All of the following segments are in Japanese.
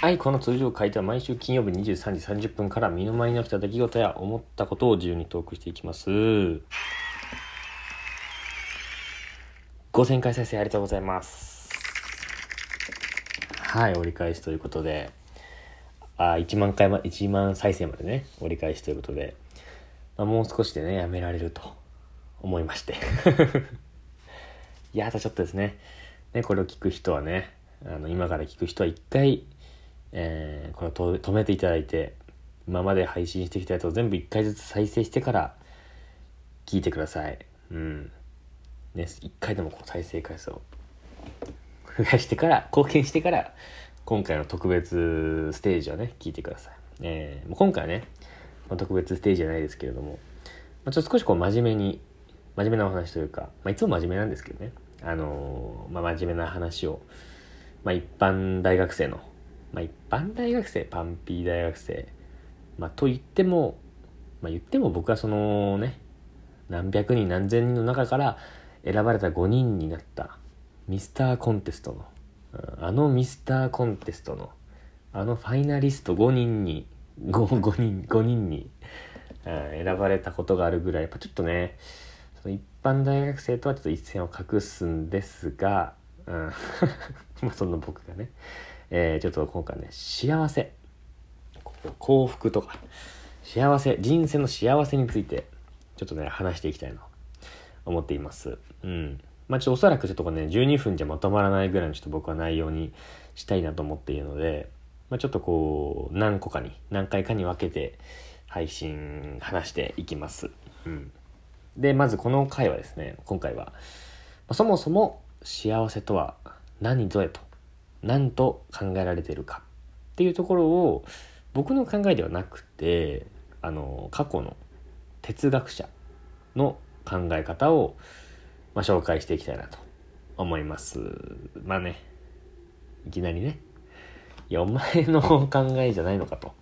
はい、この通常回では毎週金曜日23時30分から身の回りに起きた出来事や思ったことを自由にトークしていきます。5000回再生ありがとうございます。はい、折り返しということで、あ、1万回ま、1万再生までね、折り返しということで、まあ、もう少しでね、やめられると思いまして。いや、あとちょっとですね。ね、これを聞く人はね、あの、今から聞く人は一回、えー、これを止めていただいて、今まで配信してきたやつを全部一回ずつ再生してから聞いてください。うん。ね、一回でもこう再生回数を増やしてから、貢献してから、今回の特別ステージをね、聞いてください。えー、もう今回はね、まあ、特別ステージじゃないですけれども、まあ、ちょっと少しこう真面目に、真面目なお話というか、まあ、いつも真面目なんですけどね、あのーまあ、真面目な話を、まあ、一般大学生の、まあ、一般大学生、パンピー大学生、まあ、と言っても、まあ、言っても僕はそのね、何百人何千人の中から選ばれた5人になったミスターコンテストの、あのミスターコンテストの、あのファイナリスト5人に、5, 人、5人に、選ばれたことがあるぐらい、やっぱちょっとね、その一般大学生とはちょっと一線を画すんですが、うん、まあそんな僕がね、えーちょっと今回ね、幸せ、幸福とか、幸せ、人生の幸せについて、ちょっとね、話していきたいなと思っています。うん。まあちょっとおそらくちょっとこれね、12分じゃまとまらないぐらいのちょっと僕は内容にしたいなと思っているので、まあちょっとこう、何個かに、何回かに分けて配信、話していきます。うん。で、まずこの回はですね、今回は、まあそもそも幸せとは何ぞやと、何と考えられてるかっていうところを、僕の考えではなくて、あの、過去の哲学者の考え方を、まあ、紹介していきたいなと思います。まあね、いきなりね、いや、お前の考えじゃないのかと。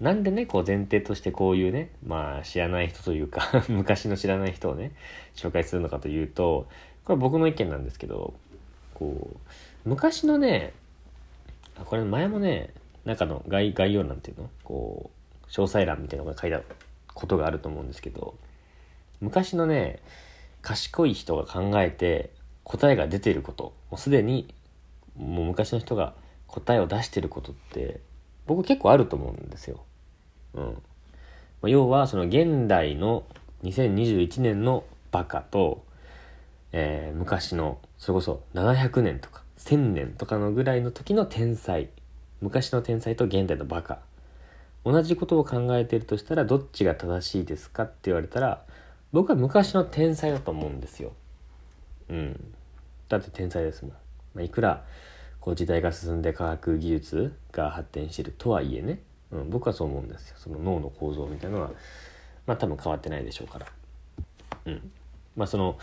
なんでね、こう前提としてこういうね、まあ知らない人というか、昔の知らない人をね、紹介するのかというと、これ僕の意見なんですけど、こう、昔のね、これ前もね、中の概概要欄っていうの？こう、詳細欄みたいなのが書いてあることがあると思うんですけど、昔のね、賢い人が考えて答えが出てること、もうすでにもう昔の人が答えを出してることって、僕結構あると思うんですよ。うん。まあ要は、その現代の2021年のバカと、えー昔の、それこそ700年とか千年とかのぐらいの時の天才。昔の天才と現代のバカ。同じことを考えているとしたらどっちが正しいですかって言われたら僕は昔の天才だと思うんですよ。うん。だって天才ですもん。まあ、いくらこう時代が進んで科学技術が発展してるとはいえね、うん、僕はそう思うんですよ。その脳の構造みたいなのはまあ多分変わってないでしょうから。うん。まあその、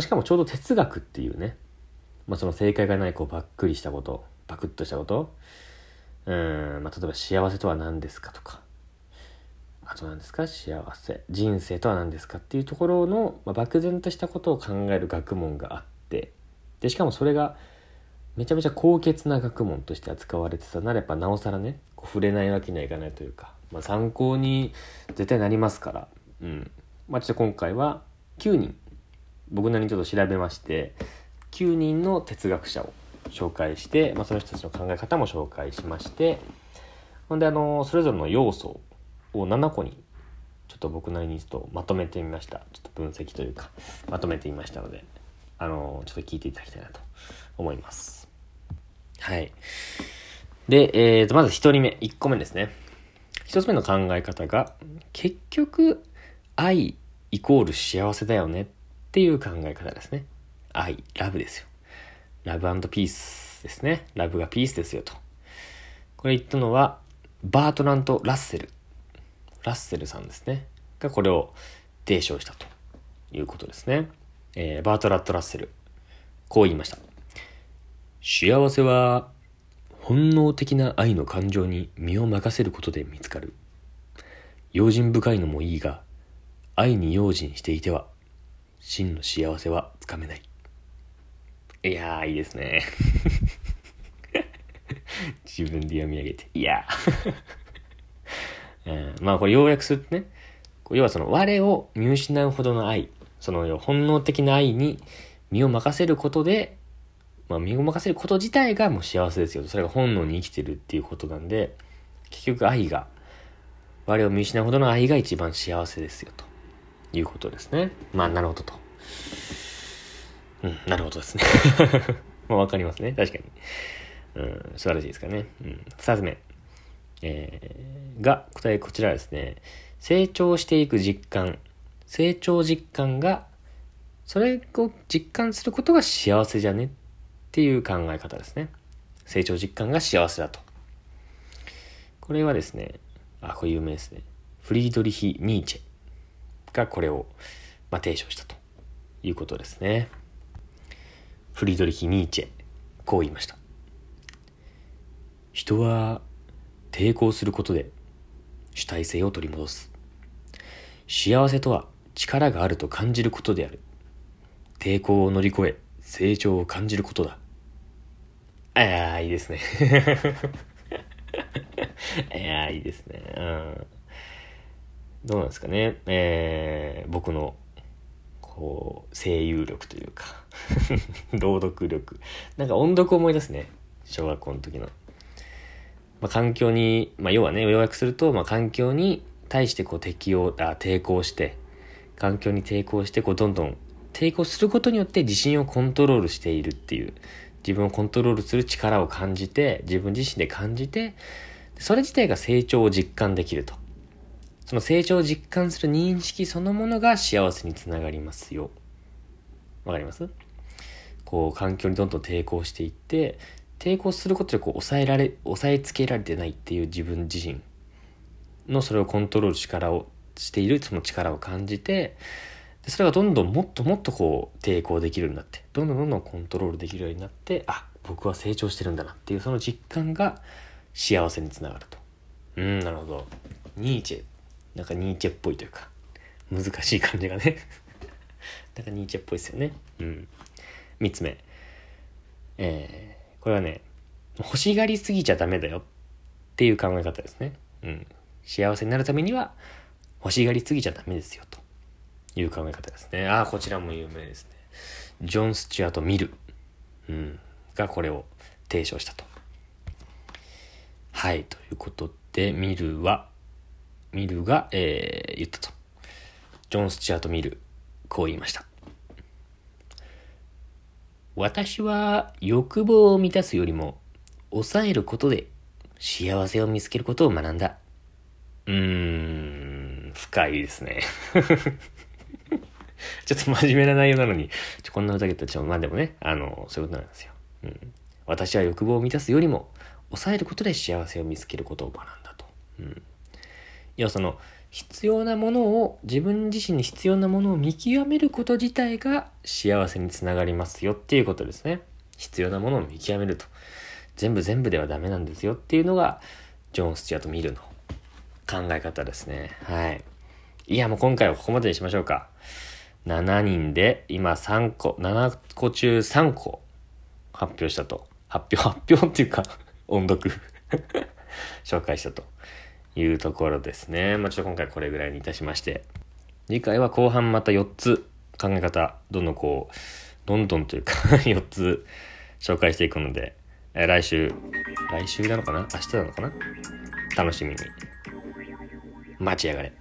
しかもちょうど哲学っていうね、まあその正解がないこうばっくりしたこと、バクッとしたこと、うん、まあ例えば幸せとは何ですかとか、あと何ですか？幸せ。人生とは何ですかっていうところの、まあ、漠然としたことを考える学問があって。でしかもそれがめちゃめちゃ高潔な学問として扱われてたならやっぱなおさらねこう触れないわけにはいかないというか、まあ、参考に絶対なりますから。うん。まあちょっと今回は9人。僕なりにちょっと調べまして。9人の哲学者を紹介して、まあ、その人たちの考え方も紹介しましてほんであのそれぞれの要素を7個にちょっと僕なりにちょっとまとめてみました。ちょっと分析というかまとめてみましたのであのちょっと聞いていただきたいなと思います。はい。で、えー、とまず1人目1個目ですね。1つ目の考え方が結局愛イコール幸せだよねっていう考え方ですね。愛ラブですよラブピースですねラブがピースですよとこれ言ったのはバートラント・ラッセルラッセルさんですね。がこれを提唱したということですね。えーバートラット・ラッセル。こう言いました。幸せは本能的な愛の感情に身を任せることで見つかる。用心深いのもいいが、愛に用心していては、真の幸せはつかめない。いやー、いいですね。自分で読み上げて。いや。うん、まあこれ要約するとね、要はその我を見失うほどの愛、その本能的な愛に身を任せることで、まあ身を任せること自体がもう幸せですよ。それが本能に生きてるっていうことなんで、結局愛が、我を見失うほどの愛が一番幸せですよ、ということですね。まあなるほどと。うん、なるほどですね。まあわかりますね。確かに。うん、素晴らしいですからね。うん。二つ目。えー、が、答えこちらですね。成長していく実感。成長実感が、それを実感することが幸せじゃねっていう考え方ですね。成長実感が幸せだと。これはですね、あ、これ有名ですね。フリードリヒ・ニーチェがこれを、まあ、提唱したということですね。フリードリヒ・ニーチェ、こう言いました。人は抵抗することで主体性を取り戻す。幸せとは力があると感じることである。抵抗を乗り越え成長を感じることだ。ああ、いいですね。いや、いいですね。うん。どうなんですかね。えー、僕の、こう、声優力というか 朗読力。なんか音読を思い出すね。小学校の時の。まあ、環境に、まあ、要はね、要約すると、まあ、環境に対してこう適応、あ、抵抗して、環境に抵抗して、こう、どんどん抵抗することによって自信をコントロールしているっていう、自分をコントロールする力を感じて、自分自身で感じて、それ自体が成長を実感できると。その成長を実感する認識そのものが幸せにつながりますよ。わかります？こう、環境にどんどん抵抗していって、抵抗することでこう抑えられ抑えつけられてないっていう自分自身のそれをコントロール力をしているその力を感じてそれがどんどんもっともっとこう抵抗できるようになってどんどんどんどんコントロールできるようになってあ僕は成長してるんだなっていうその実感が幸せにつながると。うんなるほど。ニーチェ。なんかニーチェっぽいというか難しい感じがね なんかニーチェっぽいですよねうん3つ目えーこれはね、欲しがりすぎちゃダメだよっていう考え方ですね。うん。幸せになるためには欲しがりすぎちゃダメですよという考え方ですね。ああ、こちらも有名ですね。ジョン・スチュアート・ミル、うん、がこれを提唱したと。はい、ということで、ミルは、ミルが、えー、言ったと。ジョン・スチュアート・ミル、こう言いました。私は欲望を満たすよりも抑えることで幸せを見つけることを学んだ。うーん、深いですね。ちょっと真面目な内容なのに、ちょこんな歌けたらちょ、まあでもね、あの、そういうことなんですよ。うん。私は欲望を満たすよりも抑えることで幸せを見つけることを学んだと。うん。要はその、必要なものを自分自身に必要なものを見極めること自体が幸せにつながりますよっていうことですね。必要なものを見極めると。全部全部ではダメなんですよっていうのがジョン・スチュアート・ミルの考え方ですね。はい。いや、もう今回はここまでにしましょうか。7人で今3個、7個中3個発表したと。発表、発表っていうか音読 紹介したと。いうところですね。まあ、ちょっと今回これぐらいにいたしまして、次回は後半また4つ考え方、どんどんこう、どんどんというか 4つ紹介していくので、え来週、来週なのかな？明日なのかな？楽しみに。待ちやがれ。